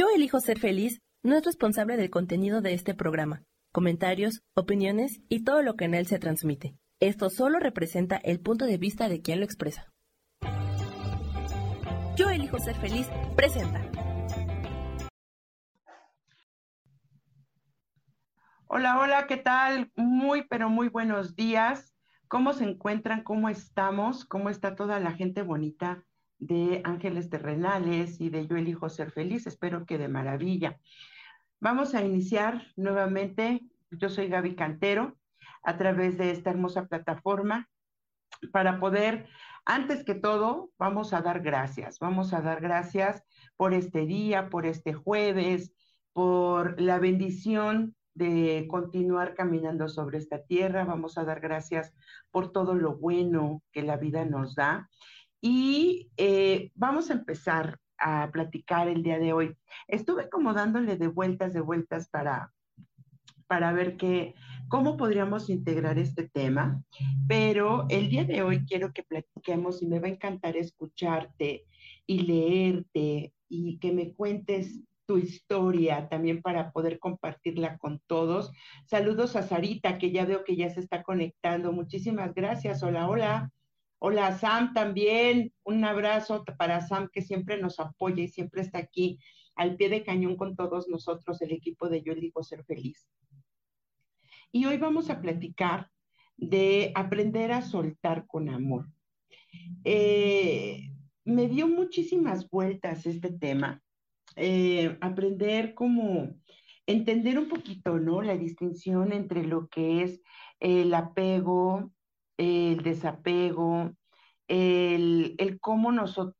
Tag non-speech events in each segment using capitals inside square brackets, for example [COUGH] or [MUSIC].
Yo elijo ser feliz no es responsable del contenido de este programa, comentarios, opiniones y todo lo que en él se transmite. Esto solo representa el punto de vista de quien lo expresa. Yo elijo ser feliz presenta. Hola, hola, ¿qué tal? Muy, pero muy buenos días. ¿Cómo se encuentran? ¿Cómo estamos? ¿Cómo está toda la gente bonita de Ángeles Terrenales y de Yo elijo ser feliz? Espero que de maravilla. Vamos a iniciar nuevamente. Yo soy Gaby Cantero a través de esta hermosa plataforma para poder, antes que todo, vamos a dar gracias. Vamos a dar gracias por este día, por este jueves, por la bendición de continuar caminando sobre esta tierra. Vamos a dar gracias por todo lo bueno que la vida nos da. Y eh, vamos a empezar a platicar el día de hoy. Estuve como dándole de vueltas, de vueltas para, para ver qué, cómo podríamos integrar este tema, pero el día de hoy quiero que platiquemos y me va a encantar escucharte y leerte y que me cuentes tu historia también para poder compartirla con todos. Saludos a Sarita, que ya veo que ya se está conectando. Muchísimas gracias. Hola, hola. Hola Sam también, un abrazo para Sam que siempre nos apoya y siempre está aquí al pie de cañón con todos nosotros, el equipo de Yo elijo ser feliz. Y hoy vamos a platicar de aprender a soltar con amor. Eh, me dio muchísimas vueltas este tema, eh, aprender como entender un poquito, ¿no? La distinción entre lo que es el apego, el desapego, el, cómo nosotros,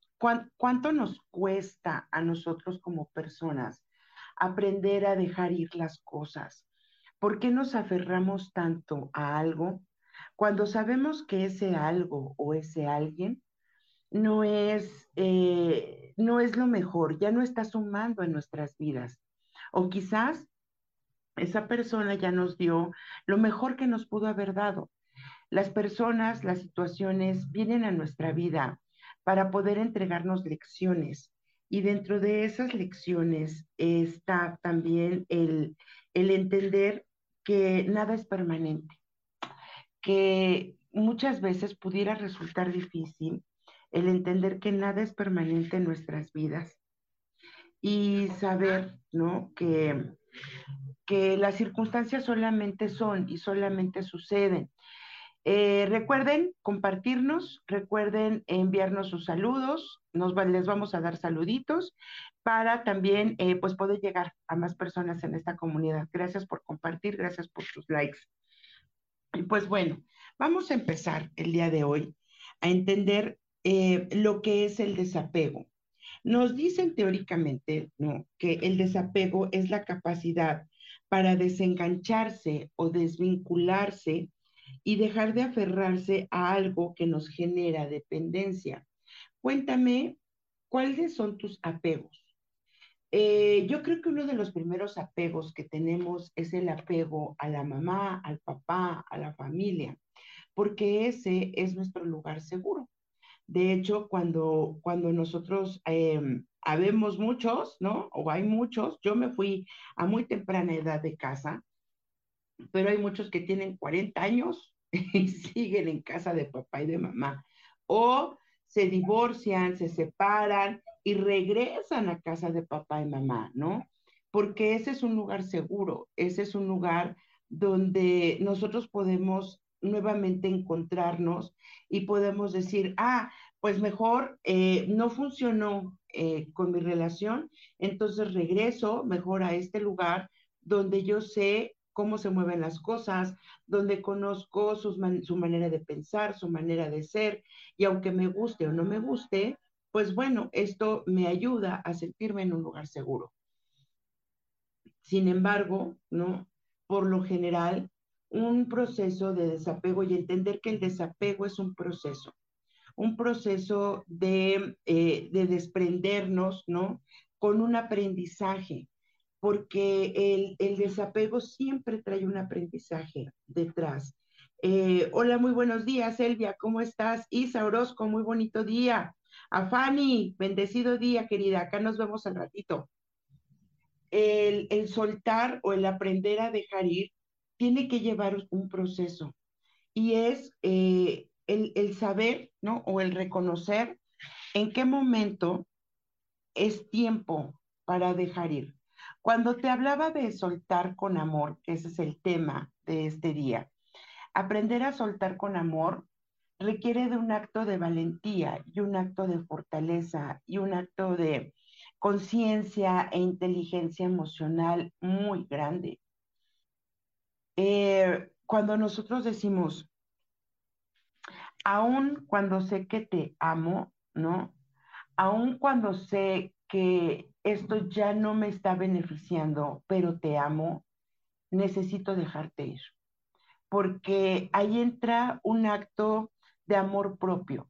cuánto nos cuesta a nosotros como personas aprender a dejar ir las cosas. ¿Por qué nos aferramos tanto a algo cuando sabemos que ese algo o ese alguien no es, eh, no es lo mejor, ya no está sumando en nuestras vidas? O quizás esa persona ya nos dio lo mejor que nos pudo haber dado, las personas, las situaciones vienen a nuestra vida para poder entregarnos lecciones y dentro de esas lecciones está también el, entender que nada es permanente, que muchas veces pudiera resultar difícil el entender que nada es permanente en nuestras vidas y saber, ¿no? Que, que las circunstancias solamente son y solamente suceden eh, recuerden compartirnos, recuerden enviarnos sus saludos, nos, les vamos a dar saluditos para también eh, pues poder llegar a más personas en esta comunidad. Gracias por compartir, gracias por sus likes. Pues bueno, vamos a empezar el día de hoy a entender eh, lo que es el desapego. Nos dicen teóricamente ¿no? que el desapego es la capacidad para desengancharse o desvincularse y dejar de aferrarse a algo que nos genera dependencia. Cuéntame, ¿cuáles son tus apegos? Eh, yo creo que uno de los primeros apegos que tenemos es el apego a la mamá, al papá, a la familia, porque ese es nuestro lugar seguro. De hecho, cuando, cuando nosotros em, habemos muchos, ¿no? O hay muchos, yo me fui a muy temprana edad de casa, pero hay muchos que tienen 40 años [LAUGHS] y siguen en casa de papá y de mamá. O se divorcian, se separan y regresan a casa de papá y mamá, ¿no? Porque ese es un lugar seguro, ese es un lugar donde nosotros podemos nuevamente encontrarnos y podemos decir, ah, pues mejor eh, no funcionó eh, con mi relación, entonces regreso mejor a este lugar donde yo sé cómo se mueven las cosas, donde conozco su manera de pensar, su manera de ser, y aunque me guste o no me guste, pues bueno, esto me ayuda a sentirme en un lugar seguro. Sin embargo, ¿no? Por lo general, un proceso de desapego y entender que el desapego es un proceso, un proceso de, eh, de desprendernos, ¿no? Con un aprendizaje, porque el, desapego siempre trae un aprendizaje detrás. Eh, hola, muy buenos días, Elvia, ¿cómo estás? Isa Orozco, muy bonito día. A Fanny, bendecido día, querida, acá nos vemos al ratito. el, soltar o el aprender a dejar ir tiene que llevar un proceso y es eh, el, el, saber, ¿no? O el reconocer en qué momento es tiempo para dejar ir. Cuando te hablaba de soltar con amor, que ese es el tema de este día, aprender a soltar con amor requiere de un acto de valentía y un acto de fortaleza y un acto de conciencia e inteligencia emocional muy grande. Eh, cuando nosotros decimos, aun cuando sé que te amo, ¿no? Aun cuando sé que esto ya no me está beneficiando, pero te amo, necesito dejarte ir. Porque ahí entra un acto de amor propio.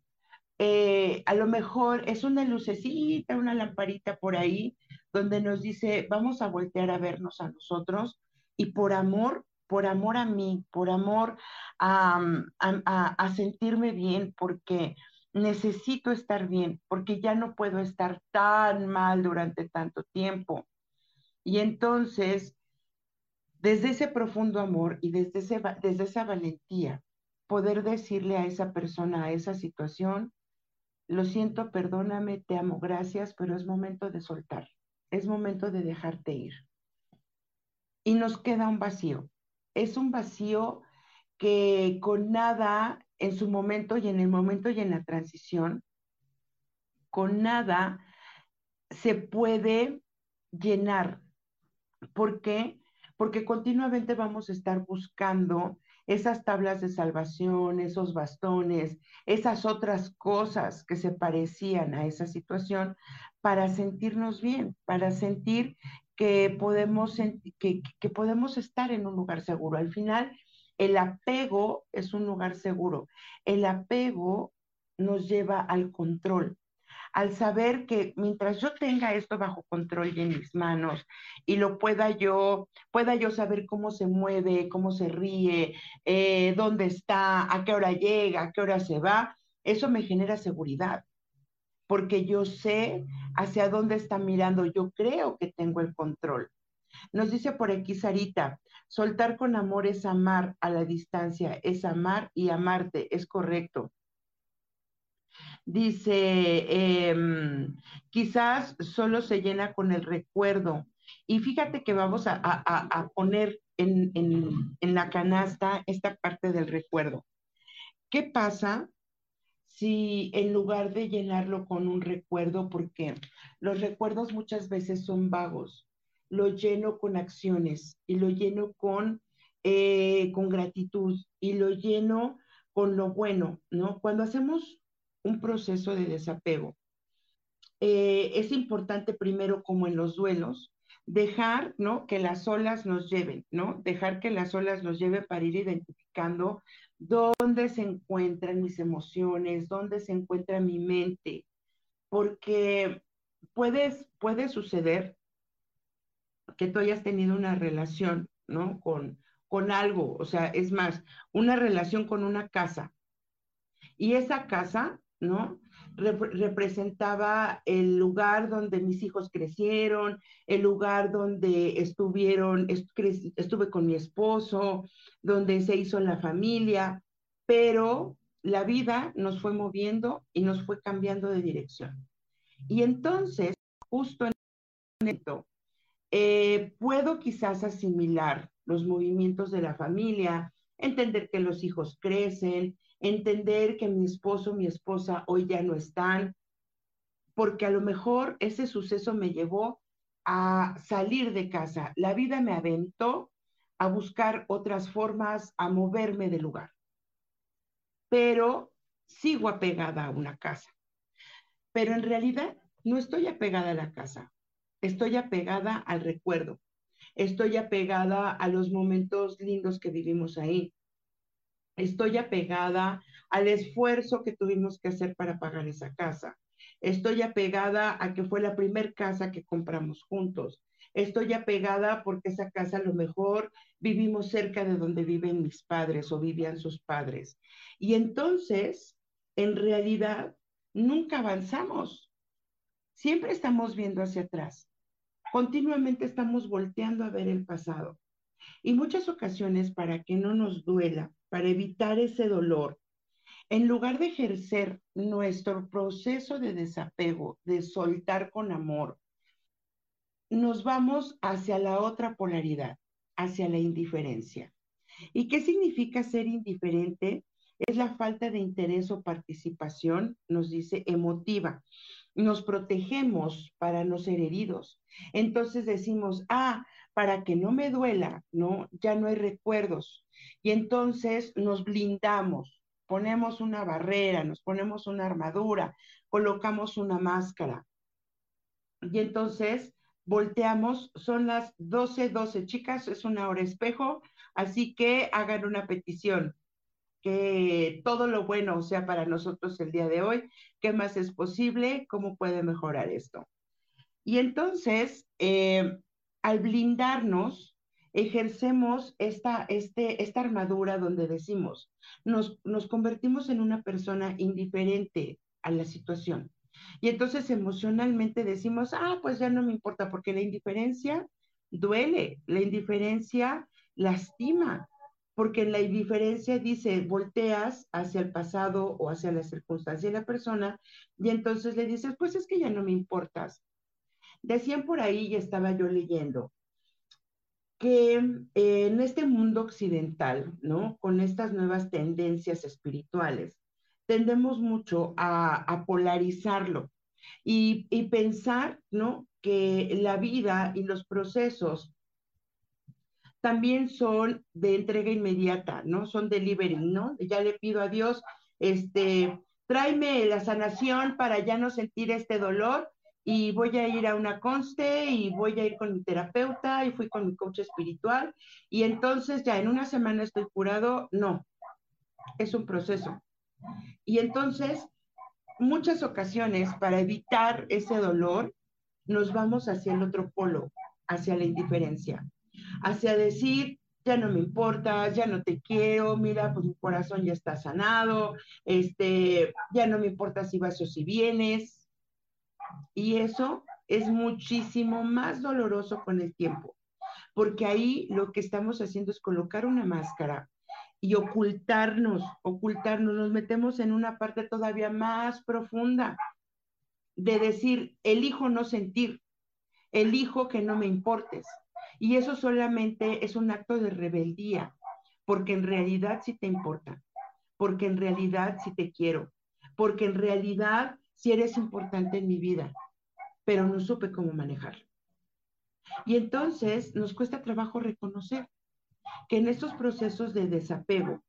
Eh, a lo mejor es una lucecita, una lamparita por ahí, donde nos dice, vamos a voltear a vernos a nosotros y por amor, por amor a mí, por amor a, a sentirme bien, porque necesito estar bien, porque ya no puedo estar tan mal durante tanto tiempo. Y entonces, desde ese profundo amor y desde, ese, desde esa valentía, poder decirle a esa persona, a esa situación, lo siento, perdóname, te amo, gracias, pero es momento de soltar, es momento de dejarte ir. Y nos queda un vacío. Es un vacío que con nada en su momento y en el momento y en la transición, con nada se puede llenar. ¿Por qué? Porque continuamente vamos a estar buscando esas tablas de salvación, esos bastones, esas otras cosas que se parecían a esa situación para sentirnos bien, para sentir que podemos, que, que podemos estar en un lugar seguro. Al final, el apego es un lugar seguro. El apego nos lleva al control, al saber que mientras yo tenga esto bajo control y en mis manos y lo pueda yo, pueda yo saber cómo se mueve, cómo se ríe, eh, dónde está, a qué hora llega, a qué hora se va, eso me genera seguridad, porque yo sé hacia dónde está mirando, yo creo que tengo el control. Nos dice por aquí Sarita, soltar con amor es amar a la distancia, es amar y amarte, es correcto. Dice, em, quizás solo se llena con el recuerdo. Y fíjate que vamos a, poner en, en la canasta esta parte del recuerdo. ¿Qué pasa si en lugar de llenarlo con un recuerdo, porque los recuerdos muchas veces son vagos, lo lleno con acciones y lo lleno con, eh, con gratitud y lo lleno con lo bueno, ¿no? Cuando hacemos un proceso de desapego, eh, es importante primero, como en los duelos, dejar, ¿no? Que las olas nos lleven, ¿no? Dejar que las olas nos lleven para ir identificando dónde se encuentran mis emociones, dónde se encuentra mi mente, porque puedes, puede suceder que tú hayas tenido una relación, ¿no? Con, con algo, o sea, es más, una relación con una casa. Y esa casa, ¿no? representaba el lugar donde mis hijos crecieron, el lugar donde estuvieron, estuve con mi esposo, donde se hizo la familia, pero la vida nos fue moviendo y nos fue cambiando de dirección. Y entonces, justo en esto, eh, puedo quizás asimilar los movimientos de la familia, entender que los hijos crecen, entender que mi esposo, mi esposa hoy ya no están, porque a lo mejor ese suceso me llevó a salir de casa. La vida me aventó a buscar otras formas, a moverme de lugar. Pero sigo apegada a una casa. Pero en realidad no estoy apegada a la casa estoy apegada al recuerdo, estoy apegada a los momentos lindos que vivimos ahí, estoy apegada al esfuerzo que tuvimos que hacer para pagar esa casa, estoy apegada a que fue la primer casa que compramos juntos, estoy apegada porque esa casa a lo mejor vivimos cerca de donde viven mis padres o vivían sus padres. Y entonces, en realidad, nunca avanzamos. Siempre estamos viendo hacia atrás continuamente estamos volteando a ver el pasado. Y muchas ocasiones para que no nos duela, para evitar ese dolor, en lugar de ejercer nuestro proceso de desapego, de soltar con amor, nos vamos hacia la otra polaridad, hacia la indiferencia. ¿Y qué significa ser indiferente? Es la falta de interés o participación, nos dice, emotiva. Nos protegemos para no ser heridos. Entonces decimos, ah, para que no me duela, ¿no? Ya no hay recuerdos. Y entonces nos blindamos, ponemos una barrera, nos ponemos una armadura, colocamos una máscara. Y entonces volteamos, son las 12, 12 chicas, es una hora espejo, así que hagan una petición, que todo lo bueno sea para nosotros el día de hoy, qué más es posible, cómo puede mejorar esto. Y entonces, eh, al blindarnos, ejercemos esta, este, esta armadura donde decimos, nos, nos convertimos en una persona indiferente a la situación. Y entonces emocionalmente decimos, ah, pues ya no me importa, porque la indiferencia duele, la indiferencia lastima, porque en la indiferencia dice, volteas hacia el pasado o hacia la circunstancia de la persona, y entonces le dices, pues es que ya no me importas. Decían por ahí, y estaba yo leyendo, que eh, en este mundo occidental, ¿no? Con estas nuevas tendencias espirituales, tendemos mucho a, polarizarlo y, y, pensar, ¿no? Que la vida y los procesos también son de entrega inmediata, ¿no? Son delivery, ¿no? Ya le pido a Dios, este, tráeme la sanación para ya no sentir este dolor y voy a ir a una conste y voy a ir con mi terapeuta y fui con mi coach espiritual y entonces ya en una semana estoy curado, no, es un proceso. Y entonces, muchas ocasiones para evitar ese dolor, nos vamos hacia el otro polo, hacia la indiferencia, hacia decir, ya no me importa, ya no te quiero, mira, pues mi corazón ya está sanado, este, ya no me importa si vas o si vienes, y eso es muchísimo más doloroso con el tiempo, porque ahí lo que estamos haciendo es colocar una máscara y ocultarnos, ocultarnos, nos metemos en una parte todavía más profunda de decir, elijo no sentir, elijo que no me importes. Y eso solamente es un acto de rebeldía, porque en realidad sí te importa, porque en realidad sí te quiero, porque en realidad si eres importante en mi vida, pero no supe cómo manejarlo. Y entonces nos cuesta trabajo reconocer que en estos procesos de desapego,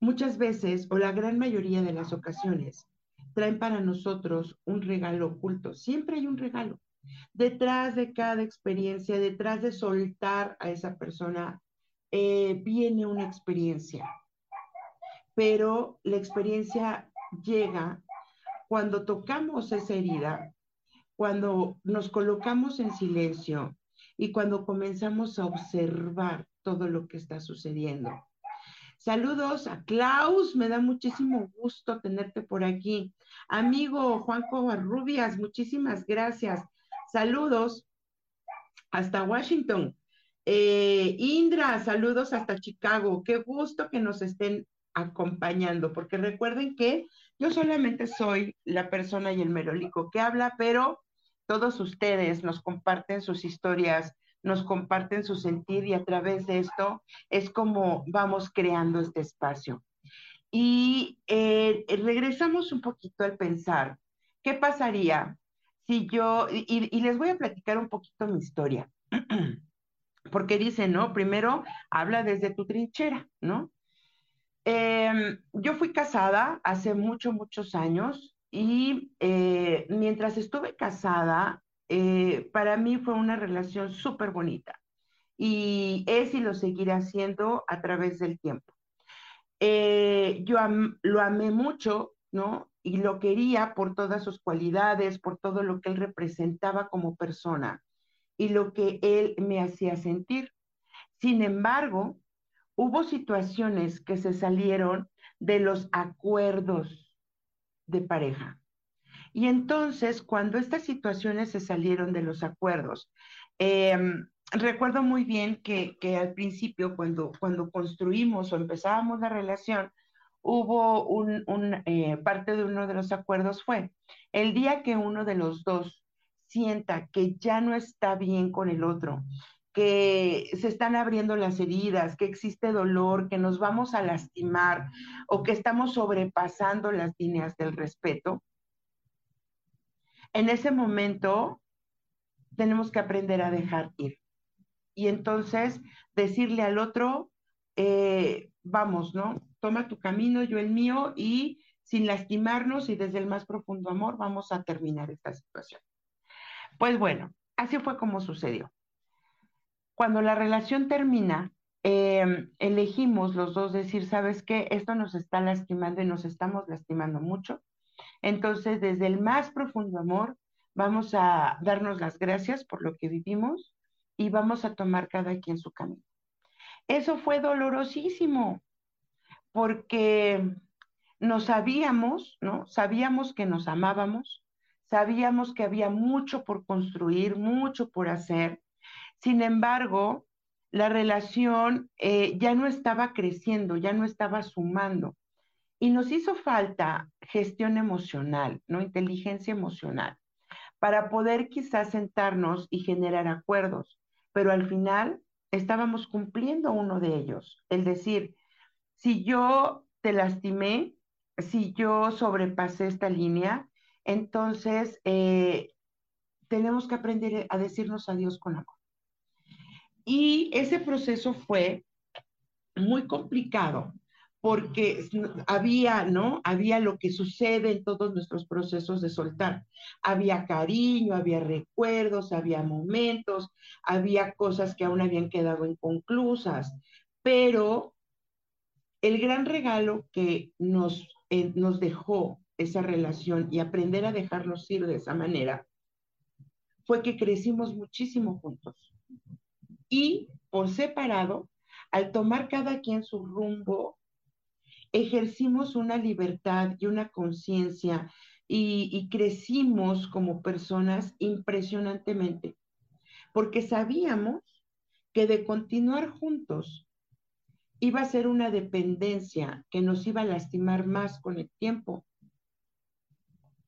muchas veces, o la gran mayoría de las ocasiones, traen para nosotros un regalo oculto. Siempre hay un regalo. Detrás de cada experiencia, detrás de soltar a esa persona, eh, viene una experiencia. Pero la experiencia llega cuando tocamos esa herida, cuando nos colocamos en silencio y cuando comenzamos a observar todo lo que está sucediendo. Saludos a Klaus, me da muchísimo gusto tenerte por aquí. Amigo Juanjo Rubias, muchísimas gracias. Saludos hasta Washington. Eh, Indra, saludos hasta Chicago. Qué gusto que nos estén acompañando, porque recuerden que yo solamente soy la persona y el merolico que habla, pero todos ustedes nos comparten sus historias, nos comparten su sentir y a través de esto es como vamos creando este espacio. Y eh, regresamos un poquito al pensar, ¿qué pasaría si yo, y, les voy a platicar un poquito mi historia, [CLEARS THROAT] porque dice, ¿no? Primero habla desde tu trinchera, ¿no? Em, yo fui casada hace muchos, muchos años y eh, mientras estuve casada, eh, para mí fue una relación súper bonita y es y lo seguiré haciendo a través del tiempo. Eh, yo lo amé mucho, ¿no? Y lo quería por todas sus cualidades, por todo lo que él representaba como persona y lo que él me hacía sentir. Sin embargo, hubo situaciones que se salieron de los acuerdos de pareja. Y entonces, cuando estas situaciones se salieron de los acuerdos, em, recuerdo muy bien que, al principio, cuando, cuando construimos o empezábamos la relación, hubo un, eh, parte de uno de los acuerdos fue, el día que uno de los dos sienta que ya no está bien con el otro, que se están abriendo las heridas, que existe dolor, que nos vamos a lastimar o que estamos sobrepasando las líneas del respeto, en ese momento tenemos que aprender a dejar ir. Y entonces decirle al otro, eh, vamos, ¿no? Toma tu camino, yo el mío, y sin lastimarnos y desde el más profundo amor vamos a terminar esta situación. Pues bueno, así fue como sucedió cuando la relación termina, em, elegimos los dos decir, ¿sabes qué? Esto nos está lastimando y nos estamos lastimando mucho. Entonces, desde el más profundo amor, vamos a darnos las gracias por lo que vivimos y vamos a tomar cada quien su camino. Eso fue dolorosísimo, porque nos sabíamos, ¿no? Sabíamos que nos amábamos, sabíamos que había mucho por construir, mucho por hacer, sin embargo, la relación eh, ya no estaba creciendo, ya no estaba sumando. Y nos hizo falta gestión emocional, ¿no? Inteligencia emocional, para poder quizás sentarnos y generar acuerdos. Pero al final estábamos cumpliendo uno de ellos. El decir, si yo te lastimé, si yo sobrepasé esta línea, entonces eh, tenemos que aprender a decirnos adiós con amor. Y ese proceso fue muy complicado porque había, ¿no? Había lo que sucede en todos nuestros procesos de soltar. Había cariño, había recuerdos, había momentos, había cosas que aún habían quedado inconclusas, pero el gran regalo que nos, eh, nos dejó esa relación y aprender a dejarnos ir de esa manera fue que crecimos muchísimo juntos. Y por separado, al tomar cada quien su rumbo, ejercimos una libertad y una conciencia y, crecimos como personas impresionantemente, porque sabíamos que de continuar juntos iba a ser una dependencia que nos iba a lastimar más con el tiempo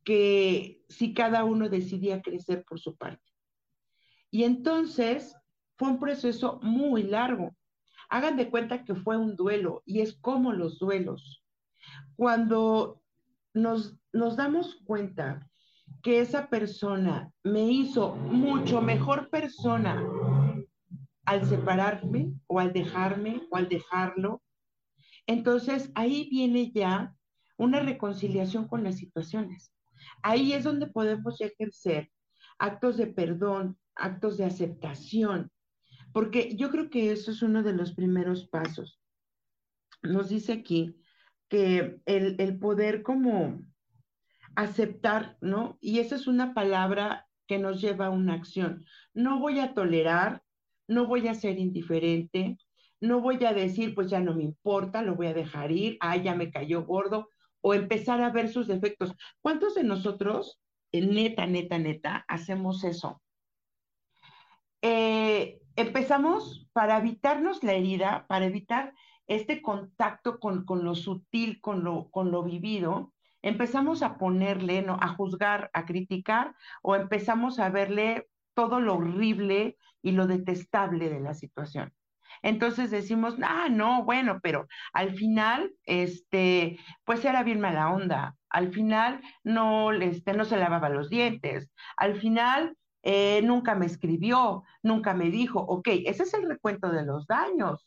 que si cada uno decidía crecer por su parte. Y entonces fue un proceso muy largo. Hagan de cuenta que fue un duelo y es como los duelos. Cuando nos, nos damos cuenta que esa persona me hizo mucho mejor persona al separarme o al dejarme o al dejarlo, entonces ahí viene ya una reconciliación con las situaciones. Ahí es donde podemos ejercer actos de perdón, actos de aceptación, porque yo creo que eso es uno de los primeros pasos. Nos dice aquí que el, poder como aceptar, ¿no? Y esa es una palabra que nos lleva a una acción. No voy a tolerar, no voy a ser indiferente, no voy a decir, pues ya no me importa, lo voy a dejar ir, ah, ya me cayó gordo, o empezar a ver sus defectos. ¿Cuántos de nosotros, neta, neta, neta, hacemos eso? Eh, empezamos para evitarnos la herida, para evitar este contacto con, lo sutil, con lo, con lo vivido, empezamos a ponerle, ¿no? a juzgar, a criticar, o empezamos a verle todo lo horrible y lo detestable de la situación. Entonces decimos, ah, no, bueno, pero al final, este, pues era bien mala onda. Al final no, este, no se lavaba los dientes. Al final eh, nunca me escribió, nunca me dijo, ok, ese es el recuento de los daños,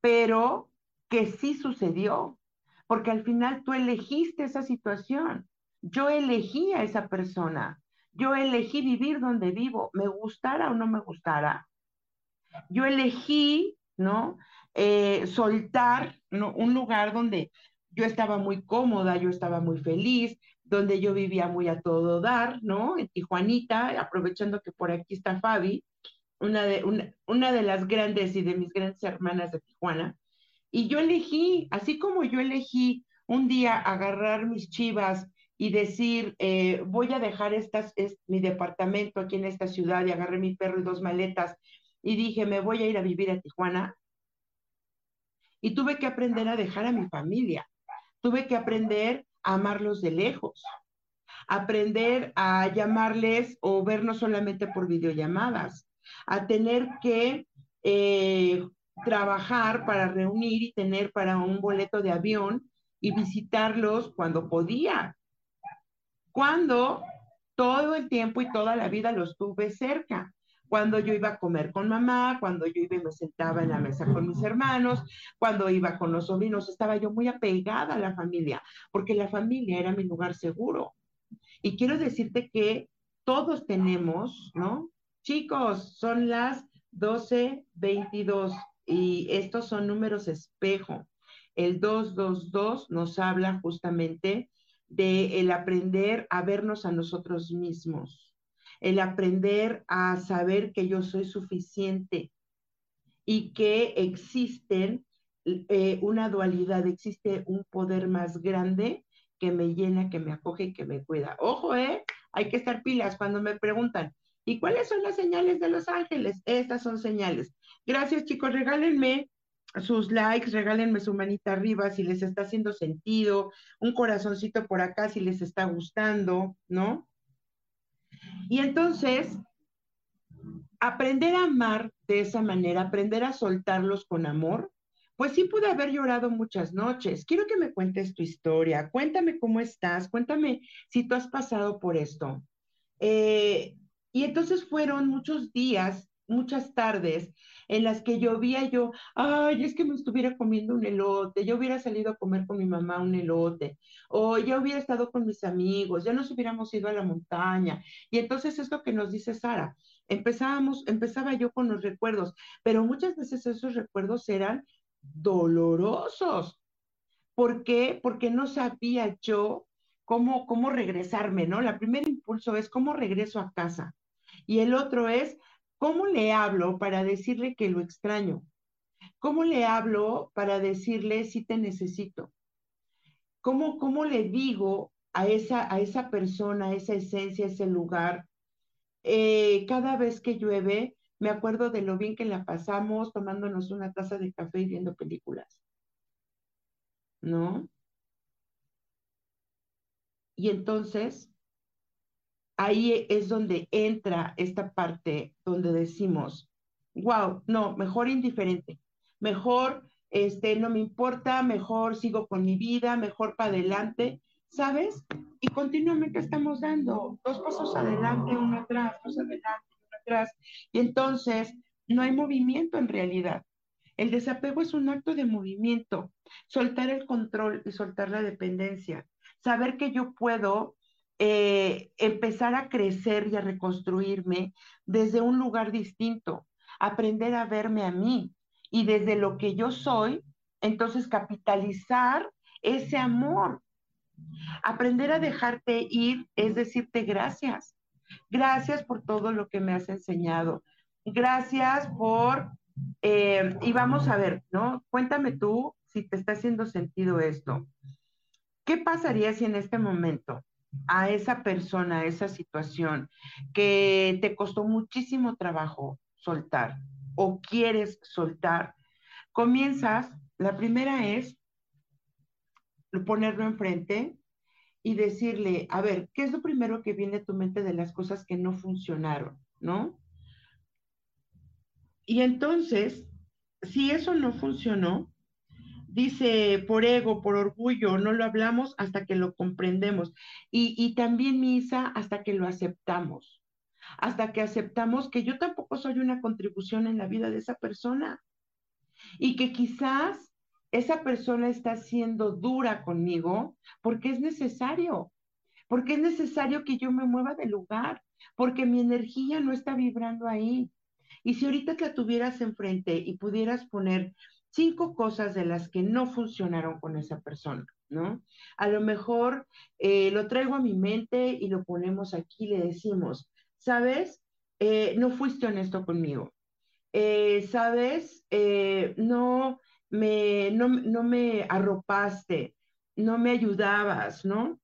pero que sí sucedió, porque al final tú elegiste esa situación, yo elegí a esa persona, yo elegí vivir donde vivo, me gustara o no me gustara. Yo elegí, ¿no? Eh, soltar ¿no? un lugar donde yo estaba muy cómoda, yo estaba muy feliz, donde yo vivía muy a todo dar, ¿no? En Tijuanita, aprovechando que por aquí está Fabi, una de, una, de las grandes y de mis grandes hermanas de Tijuana. Y yo elegí, así como yo elegí un día agarrar mis chivas y decir, eh, voy a dejar estas, mi departamento aquí en esta ciudad y agarré mi perro y dos maletas y dije, me voy a ir a vivir a Tijuana. Y tuve que aprender a dejar a mi familia. Tuve que aprender a amarlos de lejos. Aprender a llamarles o vernos solamente por videollamadas. A tener que eh, trabajar para reunir y tener para un boleto de avión y visitarlos cuando podía. Cuando todo el tiempo y toda la vida los tuve cerca. Cuando yo iba a comer con mamá, cuando yo iba y me sentaba en la mesa con mis hermanos, cuando iba con los sobrinos, estaba yo muy apegada a la familia, porque la familia era mi lugar seguro. Y quiero decirte que todos tenemos, ¿no? Chicos, son las 12.22 y estos son números espejo. El 222 nos habla justamente de el aprender a vernos a nosotros mismos, el aprender a saber que yo soy suficiente y que existen eh, una dualidad, existe un poder más grande que me llena, que me acoge y que me cuida. Ojo, ¿eh? Hay que estar pilas cuando me preguntan, ¿y cuáles son las señales de los ángeles? Estas son señales. Gracias, chicos. Regálenme sus likes, regálenme su manita arriba si les está haciendo sentido, un corazoncito por acá si les está gustando, ¿no? Y entonces, aprender a amar de esa manera, aprender a soltarlos con amor, pues sí pude haber llorado muchas noches. Quiero que me cuentes tu historia, cuéntame cómo estás, cuéntame si tú has pasado por esto. Eh, y entonces fueron muchos días, muchas tardes en las que llovía yo, ay, es que me estuviera comiendo un elote, yo hubiera salido a comer con mi mamá un elote, o ya hubiera estado con mis amigos, ya nos hubiéramos ido a la montaña. Y entonces es lo que nos dice Sara. Empezábamos, empezaba yo con los recuerdos, pero muchas veces esos recuerdos eran dolorosos. ¿Por qué? Porque no sabía yo cómo, cómo regresarme, ¿no? La primer impulso es cómo regreso a casa. Y el otro es ¿Cómo le hablo para decirle que lo extraño? ¿Cómo le hablo para decirle si te necesito? ¿Cómo, cómo le digo a esa, a esa persona, a esa esencia, a ese lugar? Eh, cada vez que llueve, me acuerdo de lo bien que la pasamos tomándonos una taza de café y viendo películas. ¿No? Y entonces, ahí es donde entra esta parte donde decimos, wow, no, mejor indiferente, mejor este, no me importa, mejor sigo con mi vida, mejor para adelante, ¿sabes? Y continuamente estamos dando dos pasos adelante, uno atrás, dos adelante, uno atrás, y entonces no hay movimiento en realidad. El desapego es un acto de movimiento, soltar el control y soltar la dependencia, saber que yo puedo eh, empezar a crecer y a reconstruirme desde un lugar distinto, aprender a verme a mí y desde lo que yo soy, entonces capitalizar ese amor. Aprender a dejarte ir es decirte gracias. Gracias por todo lo que me has enseñado. Gracias por, eh, y vamos a ver, ¿no? Cuéntame tú si te está haciendo sentido esto. ¿Qué pasaría si en este momento a esa persona, a esa situación que te costó muchísimo trabajo soltar o quieres soltar, comienzas, la primera es ponerlo enfrente y decirle, a ver, ¿qué es lo primero que viene a tu mente de las cosas que no funcionaron? ¿No? Y entonces, si eso no funcionó, dice por ego, por orgullo, no lo hablamos hasta que lo comprendemos. Y, también, Misa, hasta que lo aceptamos, hasta que aceptamos que yo tampoco soy una contribución en la vida de esa persona y que quizás esa persona está siendo dura conmigo porque es necesario, porque es necesario que yo me mueva de lugar, porque mi energía no está vibrando ahí. Y si ahorita te tuvieras enfrente y pudieras poner cinco cosas de las que no funcionaron con esa persona, ¿no? A lo mejor eh, lo traigo a mi mente y lo ponemos aquí, le decimos, ¿sabes? Eh, no fuiste honesto conmigo. Eh, ¿Sabes? no, me, no, no me arropaste, no me ayudabas, ¿no?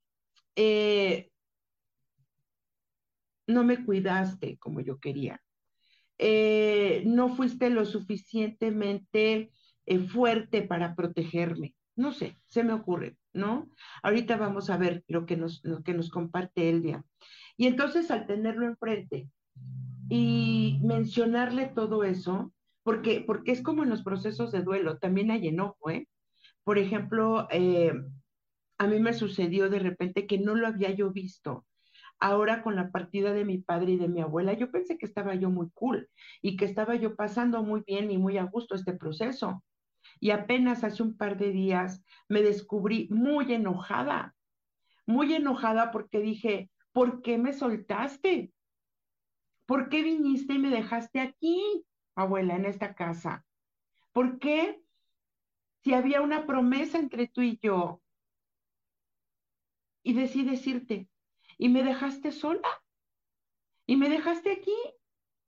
no me cuidaste como yo quería. No fuiste lo suficientemente eh, fuerte para protegerme. No sé, se me ocurre, ¿no? Ahorita vamos a ver lo que nos, lo que nos comparte Elvia. Y entonces al tenerlo enfrente y mencionarle todo eso, porque, porque es como en los procesos de duelo, también hay enojo, ¿eh? Por ejemplo, eh, a mí me sucedió de repente que no lo había yo visto. Ahora con la partida de mi padre y de mi abuela, yo pensé que estaba yo muy cool y que estaba yo pasando muy bien y muy a gusto este proceso. Y apenas hace un par de días me descubrí muy enojada, muy enojada porque dije, ¿por qué me soltaste? ¿Por qué viniste y me dejaste aquí, abuela, en esta casa? ¿Por qué? Si había una promesa entre tú y yo, y decides irte, y me dejaste sola, y me dejaste aquí,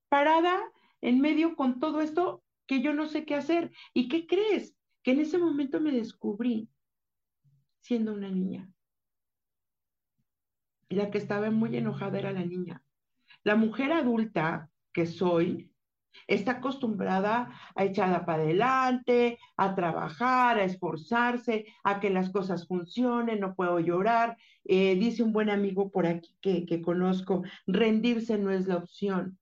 parada en medio con todo esto que yo no sé qué hacer. ¿Y qué crees? Que en ese momento me descubrí siendo una niña. La que estaba muy enojada era la niña. La mujer adulta que soy está acostumbrada a echarla para adelante, a trabajar, a esforzarse, a que las cosas funcionen, no puedo llorar. Eh, dice un buen amigo por aquí que, que conozco, rendirse no es la opción,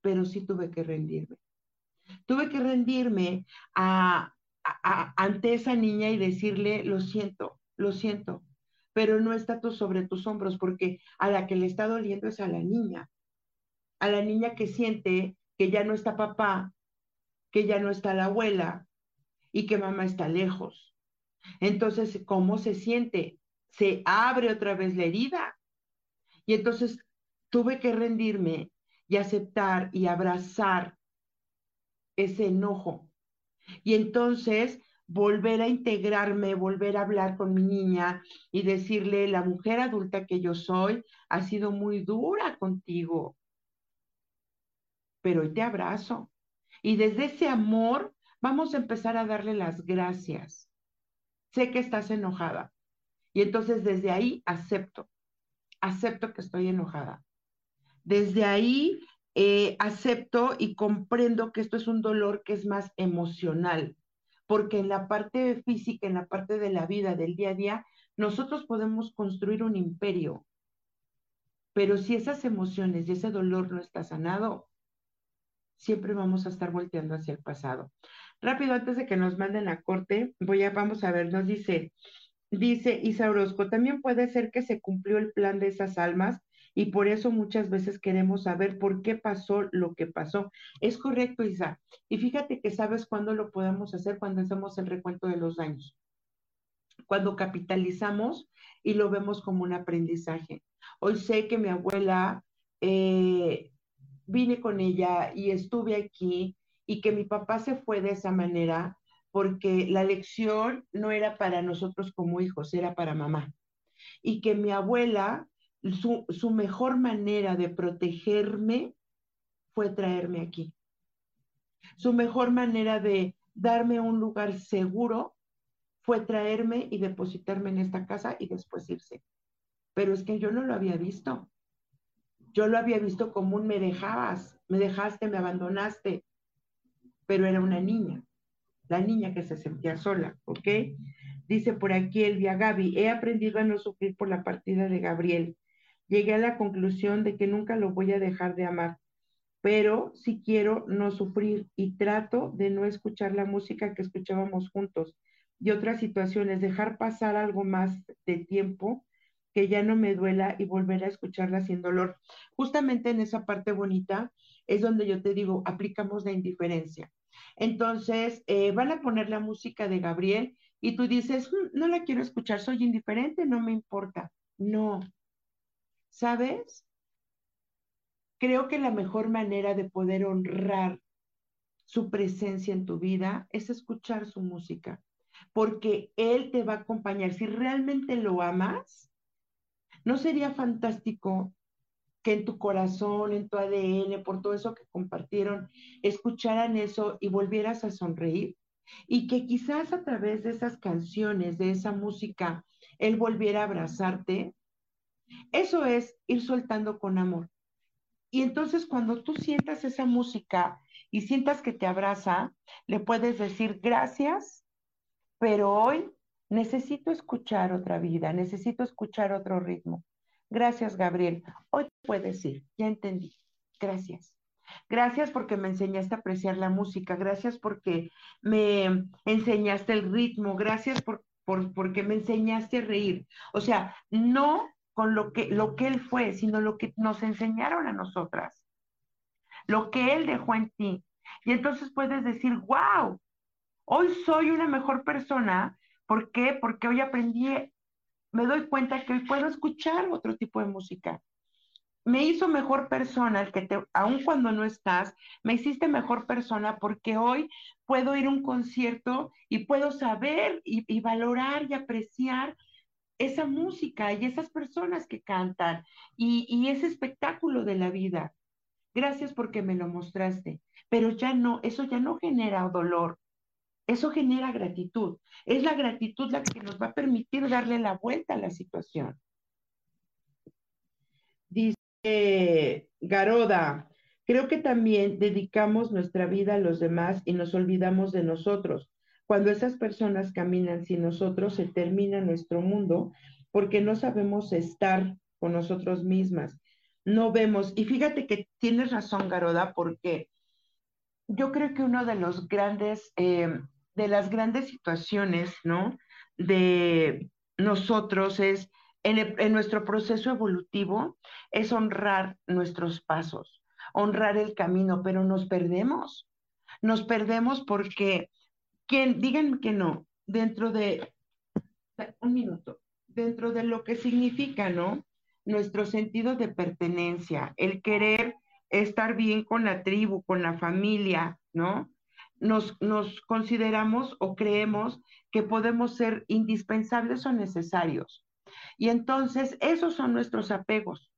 pero sí tuve que rendirme. Tuve que rendirme a, ante esa niña y decirle, lo siento, lo siento, pero no está tú sobre tus hombros porque a la que le está doliendo es a la niña, a la niña que siente que ya no está papá, que ya no está la abuela y que mamá está lejos. Entonces, ¿cómo se siente? Se abre otra vez la herida. Y entonces tuve que rendirme y aceptar y abrazar ese enojo. Y entonces volver a integrarme, volver a hablar con mi niña y decirle, la mujer adulta que yo soy ha sido muy dura contigo, pero hoy te abrazo. Y desde ese amor vamos a empezar a darle las gracias. Sé que estás enojada. Y entonces desde ahí acepto, acepto que estoy enojada. Desde ahí eh, acepto y comprendo que esto es un dolor que es más emocional, porque en la parte física, en la parte de la vida, del día a día, nosotros podemos construir un imperio, pero si esas emociones y ese dolor no está sanado, siempre vamos a estar volteando hacia el pasado. Rápido, antes de que nos manden a corte, voy a, vamos a ver, nos dice, dice Isa también puede ser que se cumplió el plan de esas almas y por eso muchas veces queremos saber por qué pasó lo que pasó. Es correcto, Isa. Y fíjate que sabes cuándo lo podemos hacer cuando hacemos el recuento de los daños. Cuando capitalizamos y lo vemos como un aprendizaje. Hoy sé que mi abuela, eh, vine con ella y estuve aquí y que mi papá se fue de esa manera porque la lección no era para nosotros como hijos, era para mamá. Y que mi abuela su, mejor manera de protegerme fue traerme aquí. Su mejor manera de darme un lugar seguro fue traerme y depositarme en esta casa y después irse. Pero es que yo no lo había visto. Yo lo había visto como un me dejabas, me dejaste, me abandonaste, pero era una niña, la niña que se sentía sola, ¿ok? Dice por aquí Elvia Gaby, he aprendido a no sufrir por la partida de Gabriel llegué a la conclusión de que nunca lo voy a dejar de amar, pero sí quiero no sufrir y trato de no escuchar la música que escuchábamos juntos y otras situaciones, dejar pasar algo más de tiempo que ya no me duela y volver a escucharla sin dolor. Justamente en esa parte bonita es donde yo te digo, aplicamos la indiferencia. Entonces, eh, van a poner la música de Gabriel y tú dices, mm, no la quiero escuchar, soy indiferente, no me importa. No, ¿Sabes? Creo que la mejor manera de poder honrar su presencia en tu vida es escuchar su música, porque Él te va a acompañar. Si realmente lo amas, ¿no sería fantástico que en tu corazón, en tu ADN, por todo eso que compartieron, escucharan eso y volvieras a sonreír? Y que quizás a través de esas canciones, de esa música, Él volviera a abrazarte Eso es ir soltando con amor. Y entonces cuando tú sientas esa música y sientas que te abraza, le puedes decir gracias, pero hoy necesito escuchar otra vida, necesito escuchar otro ritmo. Gracias, Gabriel. Hoy puedes ir, ya entendí. Gracias. Gracias porque me enseñaste a apreciar la música, gracias porque me enseñaste el ritmo, gracias por, porque me enseñaste a reír. O sea, no con lo que, lo que él fue, sino lo que nos enseñaron a nosotras, lo que él dejó en ti. Y entonces puedes decir, wow, hoy soy una mejor persona. ¿Por qué? Porque hoy aprendí, me doy cuenta que hoy puedo escuchar otro tipo de música me hizo mejor persona, el que te, aun cuando no estás, me hiciste mejor persona porque hoy puedo ir a un concierto y puedo saber y, valorar y apreciar esa música y esas personas que cantan y, ese espectáculo de la vida. Gracias porque me lo mostraste, pero ya no, eso ya no genera dolor, eso genera gratitud. Es la gratitud la que nos va a permitir darle la vuelta a la situación. Dice, Garoda, creo que también dedicamos nuestra vida a los demás y nos olvidamos de nosotros. Cuando esas personas caminan sin nosotros, se termina nuestro mundo porque no sabemos estar con nosotros mismas. No vemos, y fíjate que tienes razón, Garoda, porque yo creo que uno de los grandes, eh, de las grandes situaciones, ¿no? De nosotros es en, nuestro proceso evolutivo es honrar nuestros pasos, honrar el camino, pero nos perdemos. Nos perdemos porque, quien, díganme que no, dentro de, un minuto, dentro de lo que significa, ¿no? Nuestro sentido de pertenencia, el querer estar bien con la tribu, con la familia, ¿no? Nos, nos consideramos o creemos que podemos ser indispensables o necesarios. Y entonces, esos son nuestros apegos.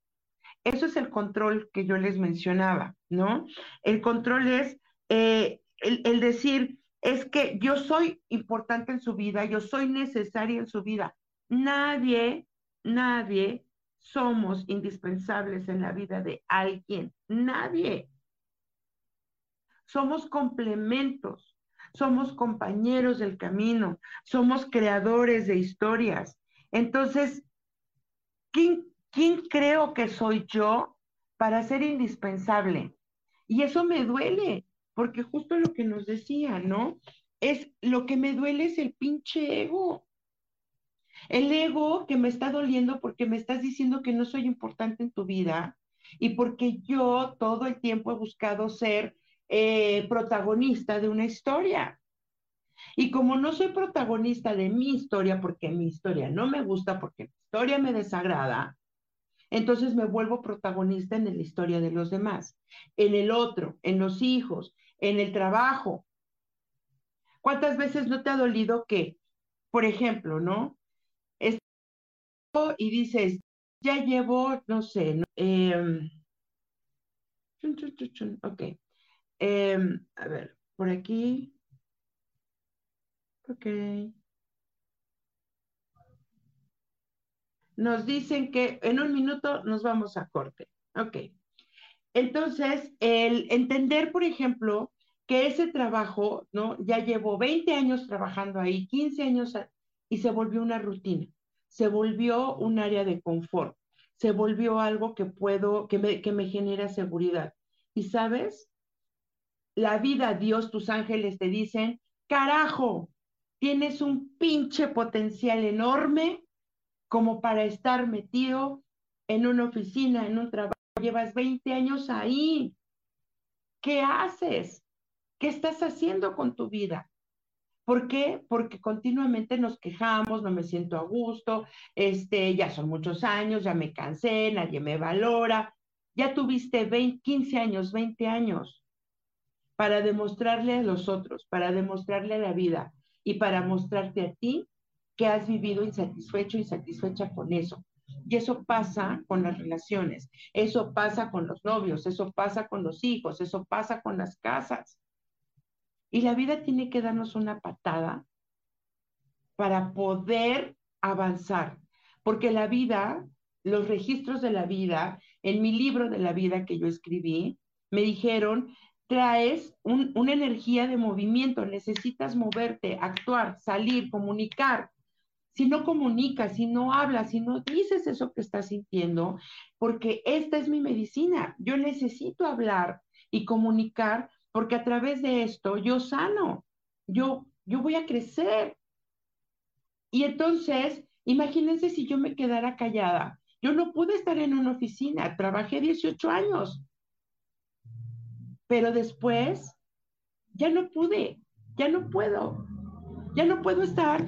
Eso es el control que yo les mencionaba, ¿no? El control es eh, el, decir, es que yo soy importante en su vida, yo soy necesaria en su vida. Nadie, nadie somos indispensables en la vida de alguien, nadie. Somos complementos, somos compañeros del camino, somos creadores de historias. Entonces, ¿quién, creo que soy yo para ser indispensable? Y eso me duele, porque justo lo que nos decía, ¿no? Es lo que me duele es el pinche ego. El ego que me está doliendo porque me estás diciendo que no soy importante en tu vida y porque yo todo el tiempo he buscado ser eh, protagonista de una historia. Y como no soy protagonista de mi historia, porque mi historia no me gusta, porque mi historia me desagrada, entonces me vuelvo protagonista en la historia de los demás, en el otro, en los hijos, en el trabajo. ¿Cuántas veces no te ha dolido que, por ejemplo, ¿no? y dices, ya llevo, no sé, em, ok, em, a ver, por aquí, Ok. Nos dicen que en un minuto nos vamos a corte. Ok. Entonces, el entender, por ejemplo, que ese trabajo, ¿no? Ya llevo 20 años trabajando ahí, 15 años, y se volvió una rutina, se volvió un área de confort, se volvió algo que puedo, que me, que me genera seguridad. Y sabes, la vida, Dios, tus ángeles te dicen, carajo, tienes un pinche potencial enorme como para estar metido en una oficina, en un trabajo. Llevas 20 años ahí. ¿Qué haces? ¿Qué estás haciendo con tu vida? ¿Por qué? Porque continuamente nos quejamos, no me siento a gusto, este, ya son muchos años, ya me cansé, nadie me valora. Ya tuviste 20, 15 años, 20 años para demostrarle a los otros, para demostrarle a la vida y para mostrarte a ti que has vivido insatisfecho, insatisfecha con eso. Y eso pasa con las relaciones, eso pasa con los novios, eso pasa con los hijos, eso pasa con las casas. Y la vida tiene que darnos una patada para poder avanzar, porque la vida los registros de la vida, en mi libro de la vida que yo escribí, me dijeron, traes una energía de movimiento, necesitas moverte, actuar, salir, comunicar. Si no comunicas, si no hablas, si no dices eso que estás sintiendo, porque esta es mi medicina, yo necesito hablar y comunicar porque a través de esto yo sano, yo, yo voy a crecer. Y entonces, imagínense si yo me quedara callada. Yo no pude estar en una oficina, trabajé 18 años, pero después ya no pude, ya no puedo, ya no puedo estar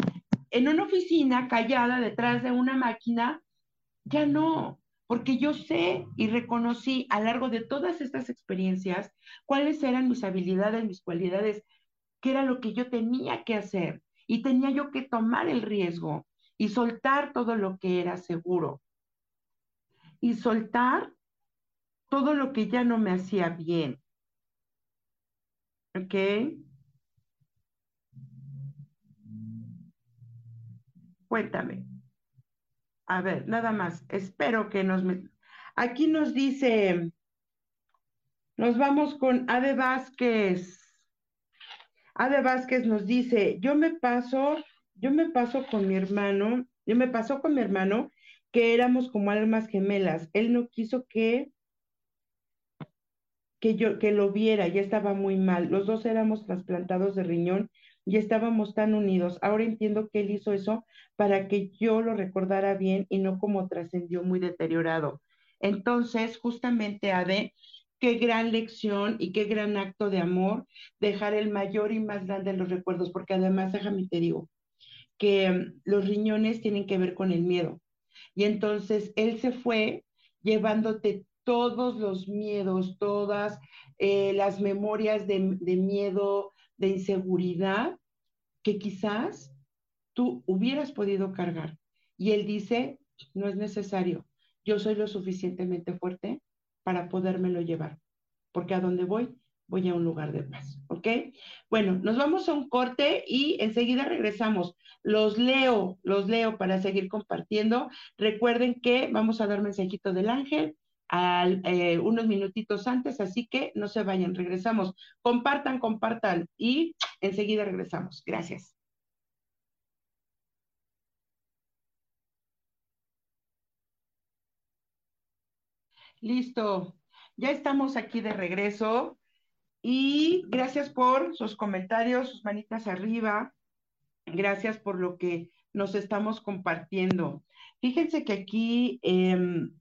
en una oficina callada detrás de una máquina, ya no, porque yo sé y reconocí a lo largo de todas estas experiencias cuáles eran mis habilidades, mis cualidades, qué era lo que yo tenía que hacer y tenía yo que tomar el riesgo y soltar todo lo que era seguro y soltar todo lo que ya no me hacía bien. ¿Ok? Cuéntame. A ver, nada más. Espero que nos... Aquí nos dice, nos vamos con Ade Vázquez. Ade Vázquez nos dice, yo me paso, yo me paso con mi hermano, yo me paso con mi hermano que éramos como almas gemelas. Él no quiso que que yo que lo viera, ya estaba muy mal. Los dos éramos trasplantados de riñón y estábamos tan unidos. Ahora entiendo que él hizo eso para que yo lo recordara bien y no como trascendió muy deteriorado. Entonces, justamente, Ade, qué gran lección y qué gran acto de amor dejar el mayor y más grande de los recuerdos, porque además, déjame te digo, que mm, los riñones tienen que ver con el miedo. Y entonces él se fue llevándote todos los miedos, todas eh, las memorias de miedo, de inseguridad que quizás tú hubieras podido cargar. Y él dice, no es necesario, yo soy lo suficientemente fuerte para podérmelo llevar, porque a donde voy, voy a un lugar de paz, ¿ok? Bueno, nos vamos a un corte y enseguida regresamos. Los leo, los leo para seguir compartiendo. Recuerden que vamos a dar mensajito del ángel, eh, unos minutitos antes, así que no se vayan, regresamos. Compartan, compartan y enseguida regresamos. Gracias. Listo, ya estamos aquí de regreso y gracias por sus comentarios, sus manitas arriba. Gracias por lo que nos estamos compartiendo. Fíjense que aquí em,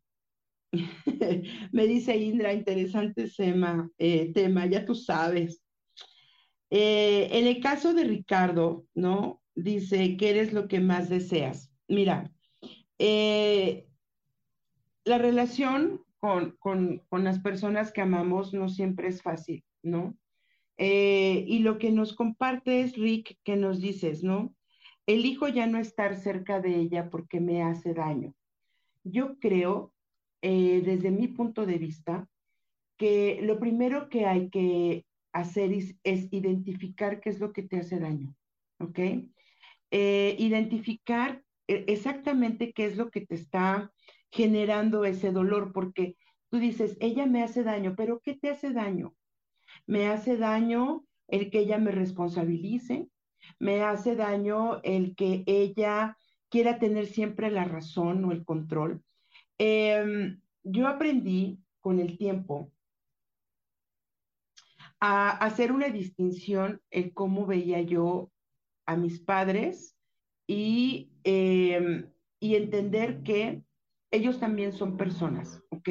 [LAUGHS] Me dice Indra, interesante eh, tema, ya tú sabes. Eh, en el caso de Ricardo, ¿no? Dice, ¿qué eres lo que más deseas? Mira, eh, la relación con, las personas que amamos no siempre es fácil, ¿no? y lo que nos comparte es Rick, que nos dices, ¿no? Elijo ya no estar cerca de ella porque me hace daño. Yo creo eh, desde mi punto de vista, que lo primero que hay que hacer es, identificar qué es lo que te hace daño, ¿ok? Eh, identificar eh, exactamente qué es lo que te está generando ese dolor, porque tú dices, ella me hace daño, pero ¿qué te hace daño? Me hace daño el que ella me responsabilice, me hace daño el que ella quiera tener siempre la razón o el control, Em, yo aprendí con el tiempo a hacer una distinción en cómo veía yo a mis padres y, em, y entender que ellos también son personas, ¿ok?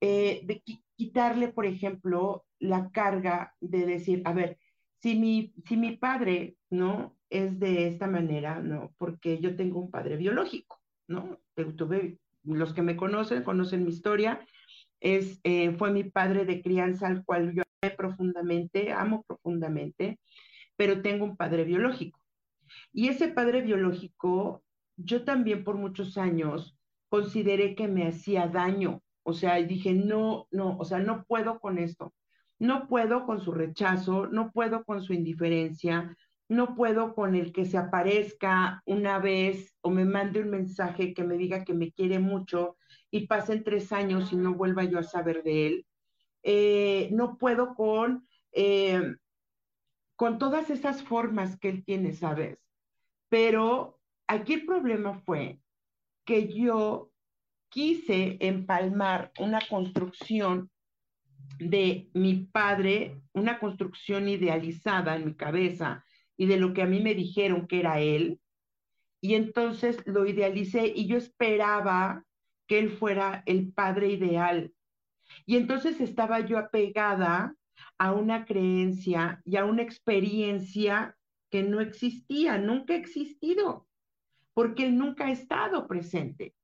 Eh, de quitarle, por ejemplo, la carga de decir, a ver, si mi, si mi padre, ¿no? Es de esta manera, ¿no? Porque yo tengo un padre biológico, ¿no? Tuve los que me conocen, conocen mi historia, es, eh, fue mi padre de crianza al cual yo amé profundamente, amo profundamente, pero tengo un padre biológico. Y ese padre biológico, yo también por muchos años consideré que me hacía daño, o sea, dije, no, no, o sea, no puedo con esto, no puedo con su rechazo, no puedo con su indiferencia, no puedo con el que se aparezca una vez o me mande un mensaje que me diga que me quiere mucho y pasen tres años y no vuelva yo a saber de él. Eh, no puedo con, eh, con todas esas formas que él tiene, ¿sabes? Pero aquí el problema fue que yo quise empalmar una construcción de mi padre, una construcción idealizada en mi cabeza y de lo que a mí me dijeron que era él. Y entonces lo idealicé y yo esperaba que él fuera el padre ideal. Y entonces estaba yo apegada a una creencia y a una experiencia que no existía, nunca ha existido, porque él nunca ha estado presente.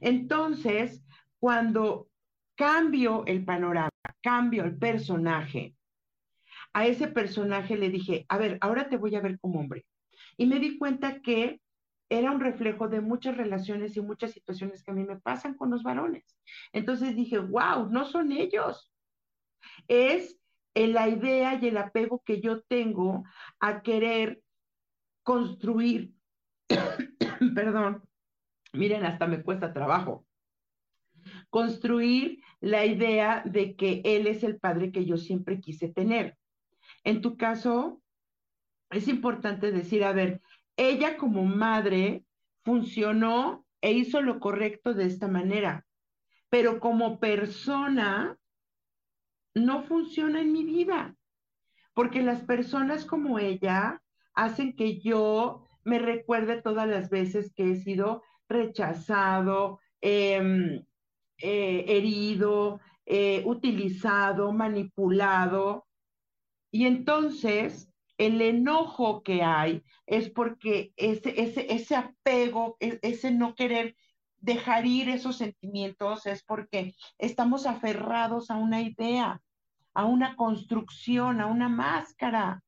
Entonces, cuando cambio el panorama, cambio el personaje, a ese personaje le dije, a ver, ahora te voy a ver como hombre. Y me di cuenta que era un reflejo de muchas relaciones y muchas situaciones que a mí me pasan con los varones. Entonces dije, wow, no son ellos. Es la idea y el apego que yo tengo a querer construir, [COUGHS] perdón, miren, hasta me cuesta trabajo, construir la idea de que él es el padre que yo siempre quise tener. En tu caso, es importante decir, a ver, ella como madre funcionó e hizo lo correcto de esta manera, pero como persona no funciona en mi vida, porque las personas como ella hacen que yo me recuerde todas las veces que he sido rechazado, em, eh, herido, eh, utilizado, manipulado, y entonces el enojo que hay es porque ese, ese, ese apego, e, ese no querer dejar ir esos sentimientos es porque estamos aferrados a una idea, a una construcción, a una máscara.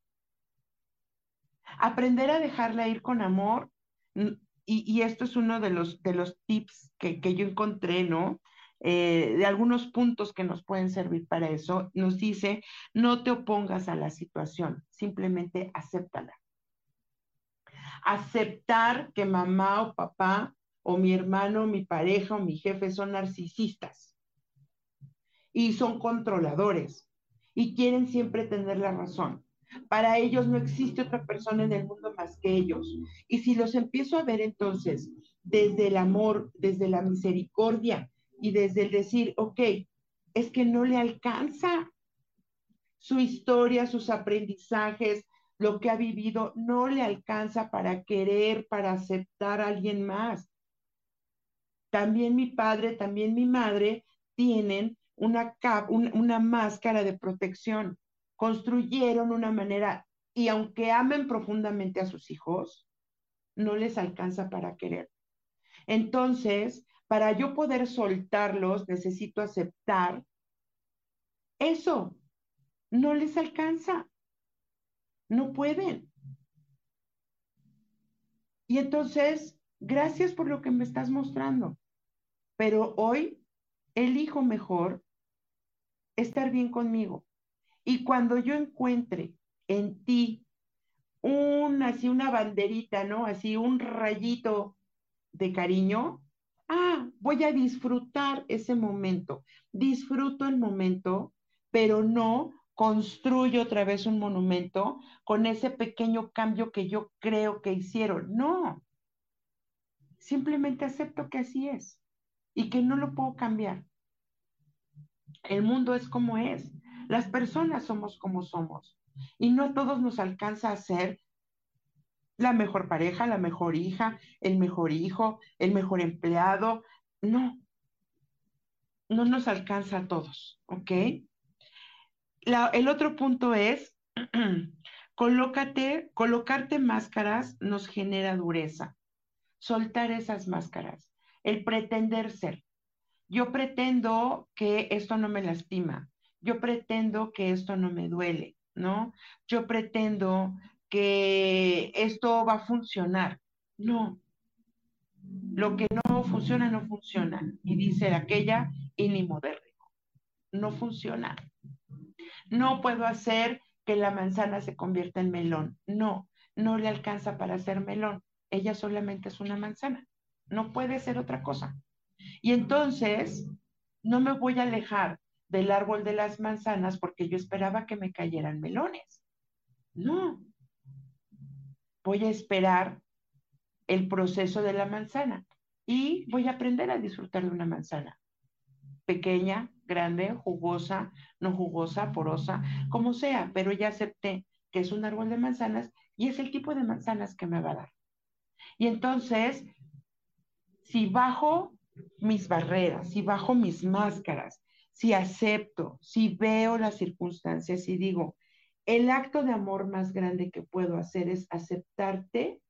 Aprender a dejarla ir con amor, y, y esto es uno de los, de los tips que, que yo encontré, ¿no? Eh, de algunos puntos que nos pueden servir para eso, nos dice, no te opongas a la situación, simplemente acéptala. Aceptar que mamá o papá o mi hermano, mi pareja o mi jefe son narcisistas y son controladores y quieren siempre tener la razón. Para ellos no existe otra persona en el mundo más que ellos. Y si los empiezo a ver entonces desde el amor, desde la misericordia, y desde el decir, ok, es que no le alcanza su historia, sus aprendizajes, lo que ha vivido, no le alcanza para querer, para aceptar a alguien más. También mi padre, también mi madre tienen una, una máscara de protección, construyeron una manera, y aunque amen profundamente a sus hijos, no les alcanza para querer. Entonces, para yo poder soltarlos, necesito aceptar eso. No les alcanza. No pueden. Y entonces, gracias por lo que me estás mostrando. Pero hoy elijo mejor estar bien conmigo. Y cuando yo encuentre en ti un, así una banderita, ¿no? Así un rayito de cariño, ah, voy a disfrutar ese momento. Disfruto el momento, pero no construyo otra vez un monumento con ese pequeño cambio que yo creo que hicieron. No. Simplemente acepto que así es y que no lo puedo cambiar. El mundo es como es. Las personas somos como somos. Y no a todos nos alcanza a ser la mejor pareja, la mejor hija, el mejor hijo, el mejor empleado. No, no nos alcanza a todos, ¿ok? el otro punto es, [CLEARS THROAT] colócate, colocarte máscaras nos genera dureza. Soltar esas máscaras, el pretender ser. Yo pretendo que esto no me lastima, yo pretendo que esto no me duele, ¿no? Yo pretendo que esto va a funcionar. No. Lo que no funciona, no funciona. Y dice aquella, y ni moderno. No funciona. No puedo hacer que la manzana se convierta en melón. No. no le alcanza para hacer melón. Ella solamente es una manzana. No puede ser otra cosa. Y entonces no me voy a alejar del árbol de las manzanas porque yo esperaba que me cayeran melones. No. Voy a esperar el proceso de la manzana y voy a aprender a disfrutar de una manzana. Pequeña, grande, jugosa, no jugosa, porosa, como sea, pero ya acepté que es un árbol de manzanas y es el tipo de manzanas que me va a dar. Y entonces, si bajo mis barreras, si bajo mis máscaras, si acepto, si veo las circunstancias y digo, el acto de amor más grande que puedo hacer es aceptarte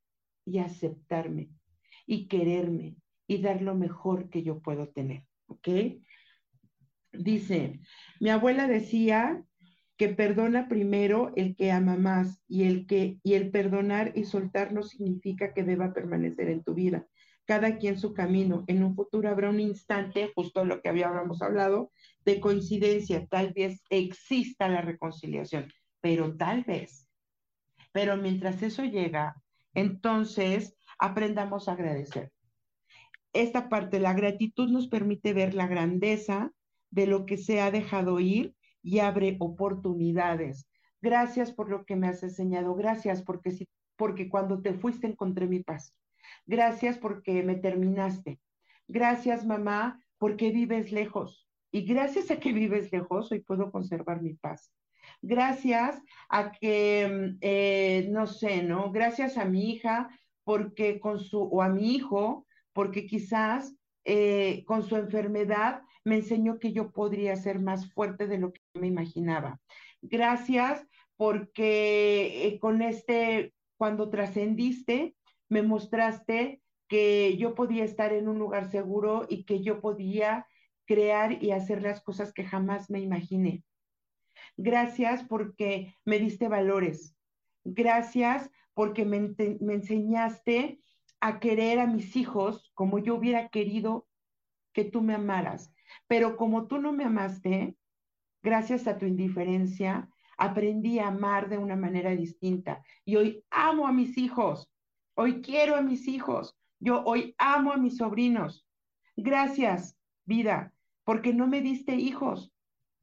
y aceptarme y quererme y dar lo mejor que yo puedo tener, ¿ok? Dice, mi abuela decía que perdona primero el que ama más y el que y el perdonar y soltar no significa que deba permanecer en tu vida. Cada quien su camino. En un futuro habrá un instante, justo lo que habíamos hablado, de coincidencia. Tal vez exista la reconciliación, pero tal vez. Pero mientras eso llega, entonces aprendamos a agradecer. Esta parte, la gratitud nos permite ver la grandeza de lo que se ha dejado ir y abre oportunidades. Gracias por lo que me has enseñado. Gracias porque, si, porque cuando te fuiste encontré mi paz. Gracias porque me terminaste. Gracias, mamá, porque vives lejos. Y gracias a que vives lejos, hoy puedo conservar mi paz. Gracias a que, eh, no sé, ¿no? Gracias a mi hija, porque con su, o a mi hijo, porque quizás eh, con su enfermedad me enseñó que yo podría ser más fuerte de lo que me imaginaba. Gracias porque eh, con este, cuando trascendiste, me mostraste que yo podía estar en un lugar seguro y que yo podía crear y hacer las cosas que jamás me imaginé. Gracias porque me diste valores. Gracias porque me, enseñaste a querer a mis hijos como yo hubiera querido que tú me amaras. Pero como tú no me amaste, gracias a tu indiferencia, aprendí a amar de una manera distinta. Y hoy amo a mis hijos, hoy quiero a mis hijos, yo hoy amo a mis sobrinos. Gracias, vida, porque no me diste hijos,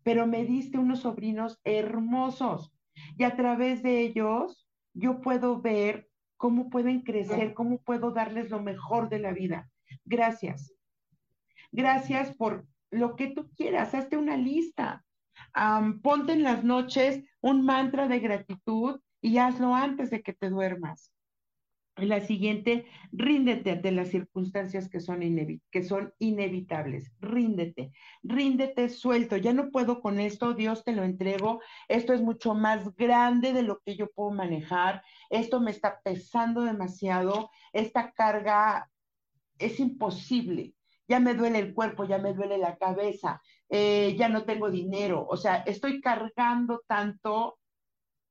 pero me diste unos sobrinos hermosos. Y a través de ellos yo puedo ver cómo pueden crecer, cómo puedo darles lo mejor de la vida. Gracias. Gracias por lo que tú quieras, hazte una lista. ponte en las noches un mantra de gratitud y hazlo antes de que te duermas. La siguiente, ríndete ante las circunstancias que son, que son inevitables. Ríndete, ríndete suelto. Ya no puedo con esto, Dios te lo entrego. Esto es mucho más grande de lo que yo puedo manejar. Esto me está pesando demasiado. Esta carga es imposible ya me duele el cuerpo, ya me duele la cabeza, eh, ya no tengo dinero, o sea, estoy cargando tanto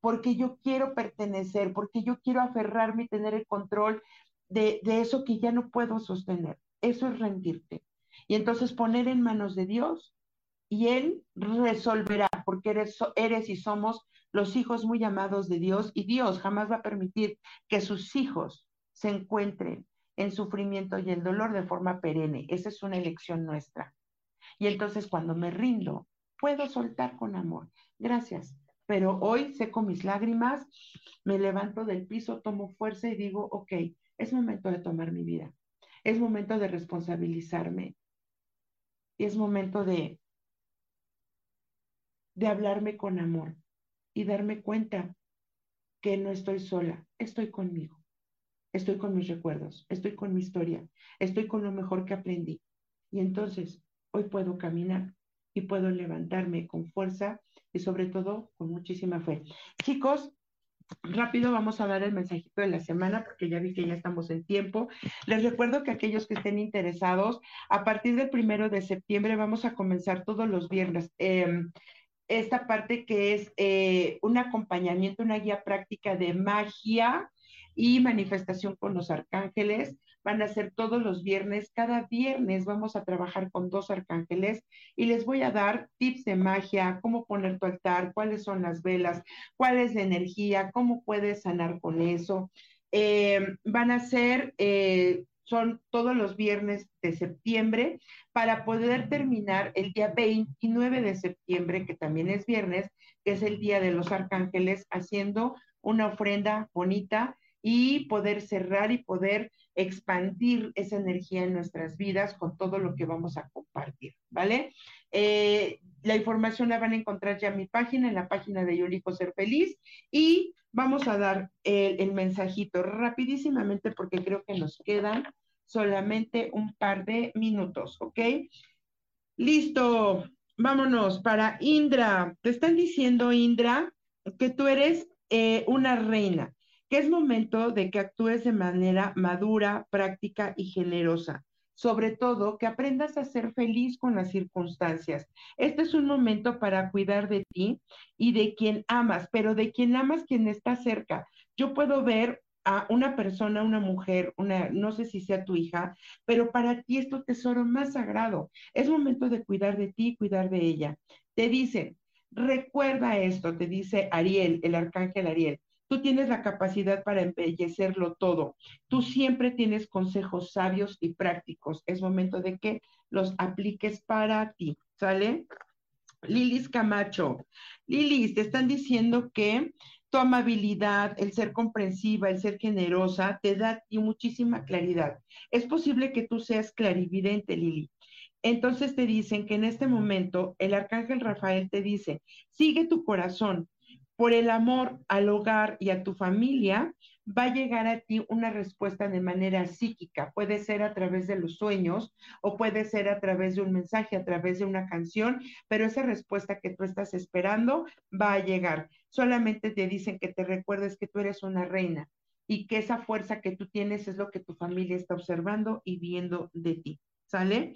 porque yo quiero pertenecer, porque yo quiero aferrarme y tener el control de, eso que ya no puedo sostener. Eso es rendirte. Y entonces poner en manos de Dios y Él resolverá, porque eres, eres y somos los hijos muy amados de Dios y Dios jamás va a permitir que sus hijos se encuentren en sufrimiento y el dolor de forma perenne. Esa es una elección nuestra. Y entonces cuando me rindo, puedo soltar con amor. Gracias. Pero hoy seco mis lágrimas, me levanto del piso, tomo fuerza y digo, ok, es momento de tomar mi vida. Es momento de responsabilizarme. Y es momento de, de hablarme con amor y darme cuenta que no estoy sola, estoy conmigo estoy con mis recuerdos, estoy con mi historia, estoy con lo mejor que aprendí. Y entonces hoy puedo caminar y puedo levantarme con fuerza y sobre todo con muchísima fe. Chicos, rápido vamos a dar el mensajito de la semana porque ya vi que ya estamos en tiempo. Les recuerdo que aquellos que estén interesados, a partir del primero de septiembre vamos a comenzar todos los viernes. Em, esta parte que es eh, un acompañamiento, una guía práctica de magia, y manifestación con los arcángeles. Van a ser todos los viernes. Cada viernes vamos a trabajar con dos arcángeles y les voy a dar tips de magia, cómo poner tu altar, cuáles son las velas, cuál es la energía, cómo puedes sanar con eso. Eh, van a ser eh, son todos los viernes de septiembre, para poder terminar el día 29 de septiembre, que también es viernes, que es el Día de los Arcángeles, haciendo una ofrenda bonita y poder cerrar y poder expandir esa energía en nuestras vidas con todo lo que vamos a compartir, ¿vale? Eh, la información la van a encontrar ya en mi página, en la página de Yo Ser Feliz, y vamos a dar el, el mensajito rapidísimamente porque creo que nos quedan solamente un par de minutos, ¿ok? Listo, vámonos para Indra. Te están diciendo, Indra, que tú eres eh, una reina, que es momento de que actúes de manera madura, práctica y generosa. Sobre todo, que aprendas a ser feliz con las circunstancias. Este es un momento para cuidar de ti y de quien amas, pero de quien amas quien está cerca. Yo puedo ver a una persona, una mujer, una, no sé si sea tu hija, pero para ti es tu tesoro más sagrado. Es momento de cuidar de ti cuidar de ella. Te dice, recuerda esto, te dice Ariel, el arcángel Ariel. Tú tienes la capacidad para embellecerlo todo. Tú siempre tienes consejos sabios y prácticos. Es momento de que los apliques para ti. ¿Sale? Lilis Camacho. Lilis, te están diciendo que tu amabilidad, el ser comprensiva, el ser generosa, te da muchísima claridad. Es posible que tú seas clarividente, Lili. Entonces te dicen que en este momento el arcángel Rafael te dice, sigue tu corazón. Por el amor al hogar y a tu familia, va a llegar a ti una respuesta de manera psíquica. Puede ser a través de los sueños o puede ser a través de un mensaje, a través de una canción, pero esa respuesta que tú estás esperando va a llegar. Solamente te dicen que te recuerdes que tú eres una reina y que esa fuerza que tú tienes es lo que tu familia está observando y viendo de ti. ¿Sale?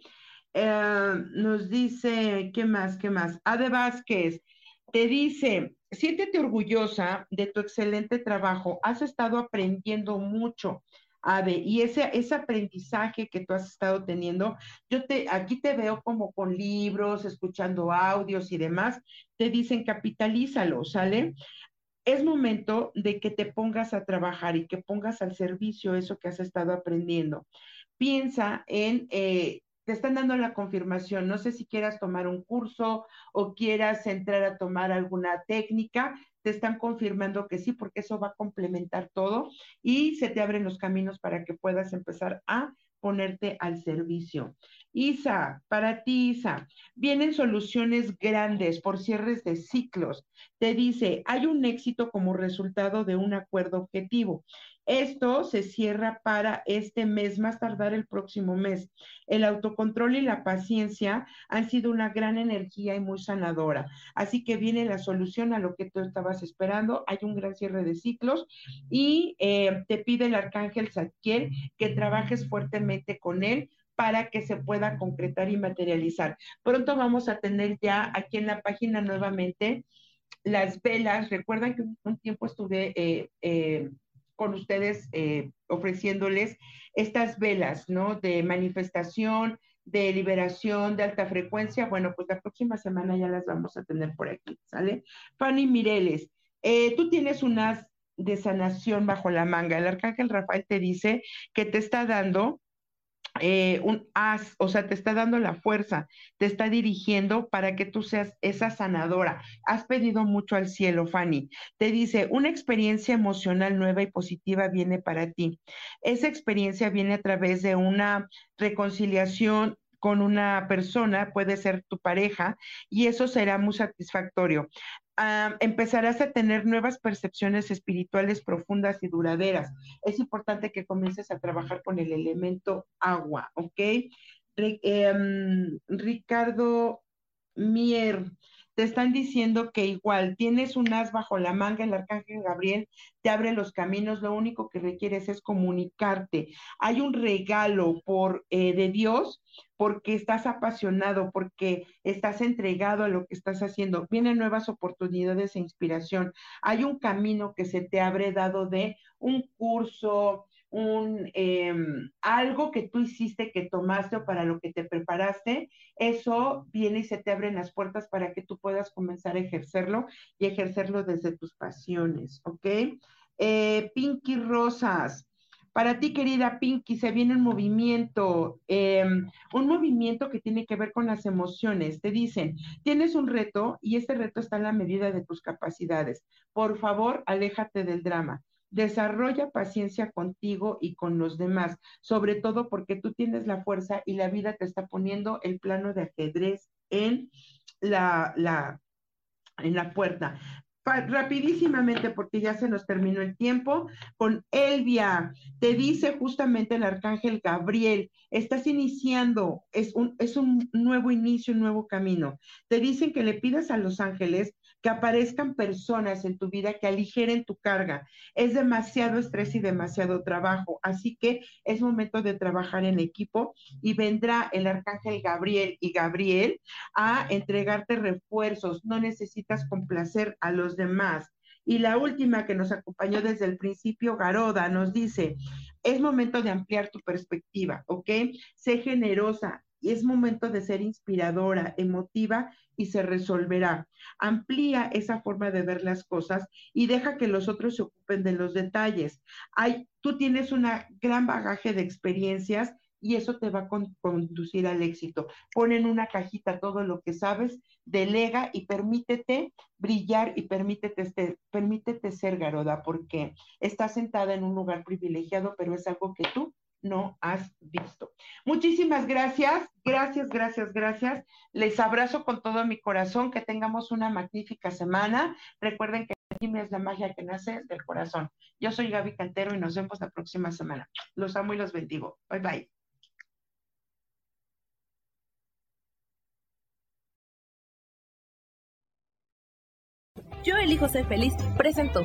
Eh, nos dice, ¿qué más? ¿Qué más? Ade Vázquez te dice, siéntete orgullosa de tu excelente trabajo, has estado aprendiendo mucho. Ave, y ese, ese aprendizaje que tú has estado teniendo, yo te, aquí te veo como con libros, escuchando audios y demás, te dicen capitalízalo, ¿sale? Es momento de que te pongas a trabajar y que pongas al servicio eso que has estado aprendiendo. Piensa en eh, te están dando la confirmación. No sé si quieras tomar un curso o quieras entrar a tomar alguna técnica. Te están confirmando que sí, porque eso va a complementar todo y se te abren los caminos para que puedas empezar a ponerte al servicio. Isa, para ti, Isa, vienen soluciones grandes por cierres de ciclos. Te dice, hay un éxito como resultado de un acuerdo objetivo. Esto se cierra para este mes, más tardar el próximo mes. El autocontrol y la paciencia han sido una gran energía y muy sanadora. Así que viene la solución a lo que tú estabas esperando. Hay un gran cierre de ciclos y eh, te pide el arcángel Zadkiel que trabajes fuertemente con él para que se pueda concretar y materializar. Pronto vamos a tener ya aquí en la página nuevamente las velas. Recuerdan que un tiempo estuve eh, eh, con ustedes eh, ofreciéndoles estas velas, ¿no? De manifestación, de liberación, de alta frecuencia. Bueno, pues la próxima semana ya las vamos a tener por aquí, ¿sale? Fanny Mireles, eh, tú tienes unas de sanación bajo la manga. El arcángel Rafael te dice que te está dando eh, un as, o sea, te está dando la fuerza, te está dirigiendo para que tú seas esa sanadora. Has pedido mucho al cielo, Fanny. Te dice, una experiencia emocional nueva y positiva viene para ti. Esa experiencia viene a través de una reconciliación con una persona, puede ser tu pareja, y eso será muy satisfactorio. Empezarás a tener nuevas percepciones espirituales profundas y duraderas. Es importante que comiences a trabajar con el elemento agua, ¿ok? Em, Ricardo Mier, te están diciendo que igual tienes un as bajo la manga, el arcángel Gabriel te abre los caminos, lo único que requieres es comunicarte. Hay un regalo por eh, de Dios porque estás apasionado, porque estás entregado a lo que estás haciendo. Vienen nuevas oportunidades e inspiración. Hay un camino que se te abre dado de un curso, un em, algo que tú hiciste, que tomaste o para lo que te preparaste, eso viene y se te abren las puertas para que tú puedas comenzar a ejercerlo y ejercerlo desde tus pasiones, ¿ok? Eh, Pinky Rosas. Para ti, querida Pinky, se viene un movimiento, em, un movimiento que tiene que ver con las emociones. Te dicen, tienes un reto y este reto está en la medida de tus capacidades. Por favor, aléjate del drama. Desarrolla paciencia contigo y con los demás, sobre todo porque tú tienes la fuerza y la vida te está poniendo el plano de ajedrez en la, la, en la puerta rapidísimamente porque ya se nos terminó el tiempo, con Elvia, te dice justamente el arcángel Gabriel, estás iniciando, es un, es un nuevo inicio, un nuevo camino. Te dicen que le pidas a los ángeles que aparezcan personas en tu vida que aligeren tu carga. Es demasiado estrés y demasiado trabajo, así que es momento de trabajar en equipo y vendrá el arcángel Gabriel y Gabriel a entregarte refuerzos. No necesitas complacer a los demás. Y la última que nos acompañó desde el principio, Garoda, nos dice, es momento de ampliar tu perspectiva, ¿ok? Sé generosa, y es momento de ser inspiradora, emotiva y se resolverá. Amplía esa forma de ver las cosas y deja que los otros se ocupen de los detalles. Tú tienes un gran bagaje de experiencias y eso te va a conducir al éxito. Pon en una cajita todo lo que sabes, delega y permítete brillar y permítete, permítete ser Garoda, porque estás sentada en un lugar privilegiado, pero es algo que tú no has visto. Muchísimas gracias, gracias, gracias, gracias. Les abrazo con todo mi corazón, que tengamos una magnífica semana. Recuerden que me es la magia que nace del corazón. Yo soy Gaby Cantero y nos vemos la próxima semana. Los amo y los bendigo. Bye bye. Yo elijo ser feliz. Presento.